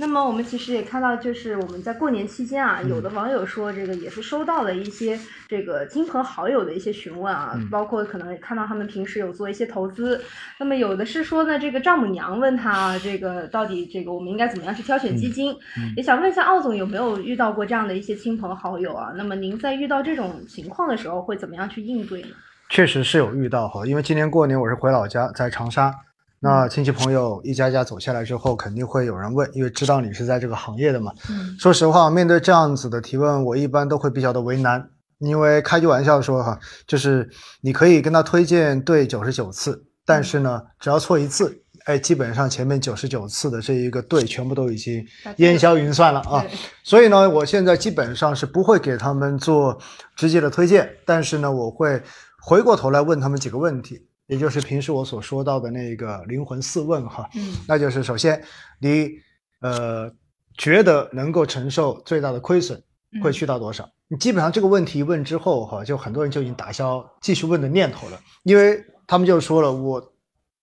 那么我们其实也看到，就是我们在过年期间啊，有的网友说这个也是收到了一些这个亲朋好友的一些询问啊，包括可能看到他们平时有做一些投资。那么有的是说呢，这个丈母娘问他这个到底这个我们应该怎么样去挑选基金？也想问一下奥总有没有遇到过这样的一些亲朋好友啊？那么您在遇到这种情况的时候会怎么样去应对呢？确实是有遇到哈，因为今年过年我是回老家，在长沙，那亲戚朋友一家家走下来之后，肯定会有人问，因为知道你是在这个行业的嘛。嗯，说实话，面对这样子的提问，我一般都会比较的为难，因为开句玩笑说哈，就是你可以跟他推荐对九十九次，但是呢，只要错一次，哎，基本上前面九十九次的这一个对全部都已经烟消云散了啊。所以呢，我现在基本上是不会给他们做直接的推荐，但是呢，我会。回过头来问他们几个问题，也就是平时我所说到的那个灵魂四问哈，嗯，那就是首先你呃觉得能够承受最大的亏损会去到多少？你基本上这个问题一问之后哈，就很多人就已经打消继续问的念头了，因为他们就说了，我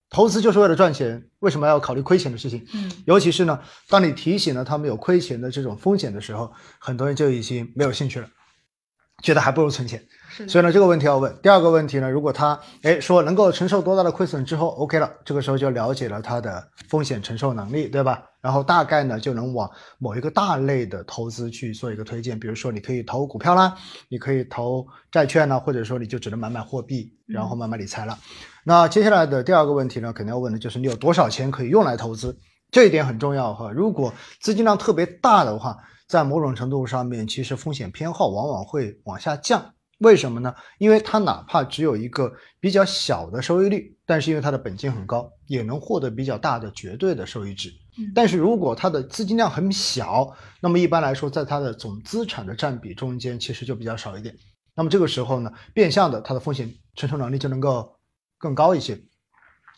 投资就是为了赚钱，为什么要考虑亏钱的事情？嗯，尤其是呢，当你提醒了他们有亏钱的这种风险的时候，很多人就已经没有兴趣了，觉得还不如存钱。所以呢，这个问题要问。第二个问题呢，如果他哎说能够承受多大的亏损之后，OK 了，这个时候就了解了他的风险承受能力，对吧？然后大概呢就能往某一个大类的投资去做一个推荐，比如说你可以投股票啦，你可以投债券呢，或者说你就只能买买货币，然后买买理财了。那接下来的第二个问题呢，肯定要问的就是你有多少钱可以用来投资，这一点很重要哈。如果资金量特别大的话，在某种程度上面，其实风险偏好往往会往下降。为什么呢？因为它哪怕只有一个比较小的收益率，但是因为它的本金很高，也能获得比较大的绝对的收益值。但是如果它的资金量很小，那么一般来说，在它的总资产的占比中间，其实就比较少一点。那么这个时候呢，变相的它的风险承受能力就能够更高一些。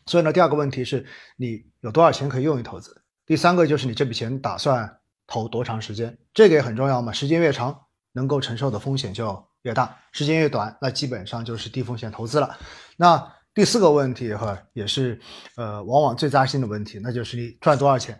所以呢，第二个问题是你有多少钱可以用于投资？第三个就是你这笔钱打算投多长时间？这个也很重要嘛，时间越长，能够承受的风险就。越大，时间越短，那基本上就是低风险投资了。那第四个问题哈，也是呃，往往最扎心的问题，那就是你赚多少钱？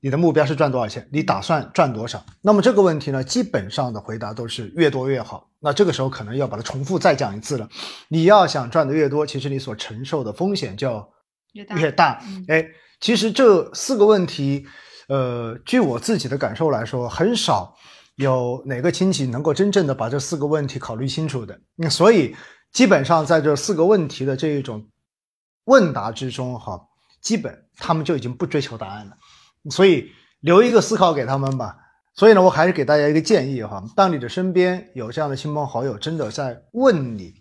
你的目标是赚多少钱？你打算赚多少？那么这个问题呢，基本上的回答都是越多越好。那这个时候可能要把它重复再讲一次了。你要想赚的越多，其实你所承受的风险就越大。越大哎，其实这四个问题，呃，据我自己的感受来说，很少。有哪个亲戚能够真正的把这四个问题考虑清楚的？所以基本上在这四个问题的这一种问答之中，哈，基本他们就已经不追求答案了。所以留一个思考给他们吧。所以呢，我还是给大家一个建议哈：当你的身边有这样的亲朋好友真的在问你，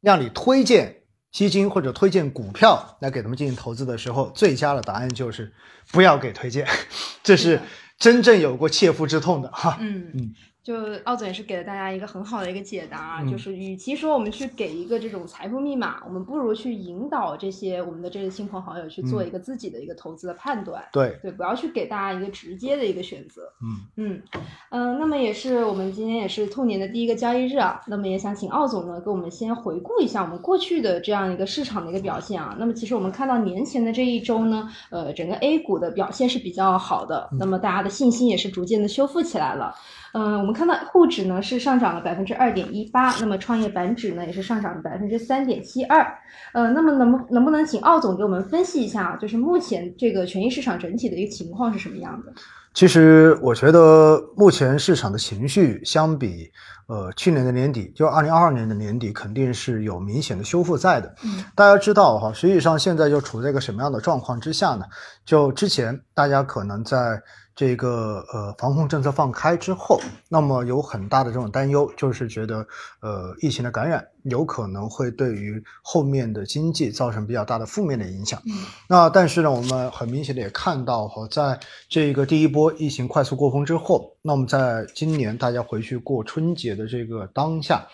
让你推荐基金或者推荐股票来给他们进行投资的时候，最佳的答案就是不要给推荐。这是。真正有过切肤之痛的哈，嗯嗯。就奥总也是给了大家一个很好的一个解答，就是与其说我们去给一个这种财富密码，我们不如去引导这些我们的这些亲朋好友去做一个自己的一个投资的判断。对对，不要去给大家一个直接的一个选择。嗯嗯嗯，那么也是我们今天也是兔年的第一个交易日啊，那么也想请奥总呢给我们先回顾一下我们过去的这样一个市场的一个表现啊。那么其实我们看到年前的这一周呢，呃，整个 A 股的表现是比较好的，那么大家的信心也是逐渐的修复起来了。嗯，我们看到沪指呢是上涨了百分之二点一八，那么创业板指呢也是上涨了百分之三点七二。呃，那么能不能不能请奥总给我们分析一下，就是目前这个权益市场整体的一个情况是什么样的？其实我觉得目前市场的情绪相比呃去年的年底，就二零二二年的年底，肯定是有明显的修复在的。嗯，大家知道哈，实际上现在就处在一个什么样的状况之下呢？就之前大家可能在。这个呃，防控政策放开之后，那么有很大的这种担忧，就是觉得呃，疫情的感染有可能会对于后面的经济造成比较大的负面的影响。那但是呢，我们很明显的也看到哈，在这个第一波疫情快速过峰之后，那么在今年大家回去过春节的这个当下，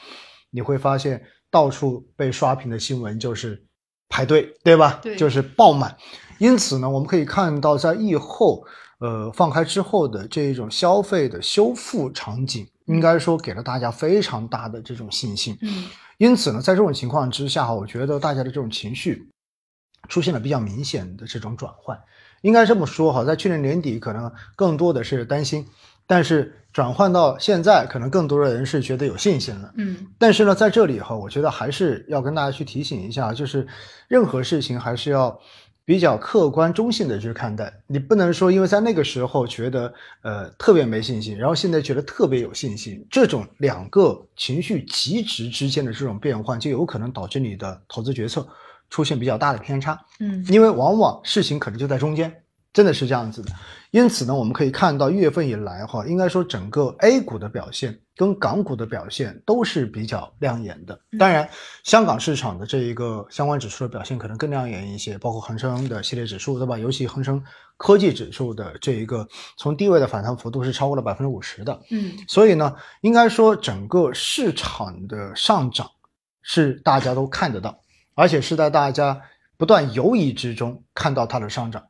你会发现到处被刷屏的新闻就是排队，对吧？对，就是爆满。因此呢，我们可以看到在疫后。呃，放开之后的这一种消费的修复场景，应该说给了大家非常大的这种信心。嗯，因此呢，在这种情况之下，我觉得大家的这种情绪出现了比较明显的这种转换。应该这么说哈，在去年年底可能更多的是担心，但是转换到现在，可能更多的人是觉得有信心了。嗯，但是呢，在这里哈，我觉得还是要跟大家去提醒一下，就是任何事情还是要。比较客观中性的去看待，你不能说因为在那个时候觉得呃特别没信心，然后现在觉得特别有信心，这种两个情绪极值之间的这种变换，就有可能导致你的投资决策出现比较大的偏差。嗯，因为往往事情可能就在中间。真的是这样子的，因此呢，我们可以看到一月份以来哈，应该说整个 A 股的表现跟港股的表现都是比较亮眼的。当然，香港市场的这一个相关指数的表现可能更亮眼一些，包括恒生的系列指数，对吧？尤其恒生科技指数的这一个从低位的反弹幅度是超过了百分之五十的。嗯，所以呢，应该说整个市场的上涨是大家都看得到，而且是在大家不断犹疑之中看到它的上涨。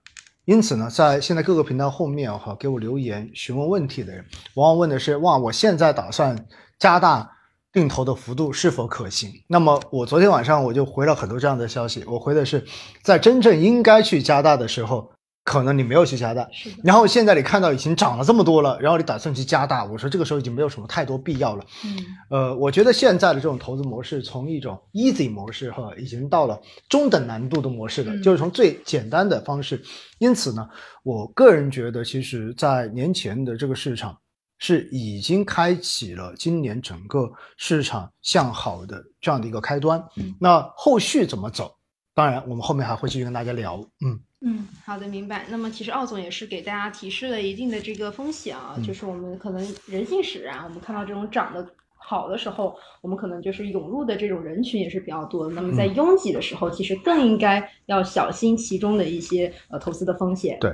因此呢，在现在各个频道后面哈，给我留言询问问题的人，往往问的是：哇，我现在打算加大定投的幅度是否可行？那么我昨天晚上我就回了很多这样的消息，我回的是在真正应该去加大的时候。可能你没有去加大，然后现在你看到已经涨了这么多了，然后你打算去加大，我说这个时候已经没有什么太多必要了。嗯，呃，我觉得现在的这种投资模式，从一种 easy 模式哈，已经到了中等难度的模式了，就是从最简单的方式。因此呢，我个人觉得，其实，在年前的这个市场是已经开启了今年整个市场向好的这样的一个开端。嗯，那后续怎么走？当然，我们后面还会继续跟大家聊。嗯。嗯，好的，明白。那么其实奥总也是给大家提示了一定的这个风险啊，就是我们可能人性使然，我们看到这种涨得好的时候，我们可能就是涌入的这种人群也是比较多的。那么在拥挤的时候，其实更应该要小心其中的一些呃投资的风险。对。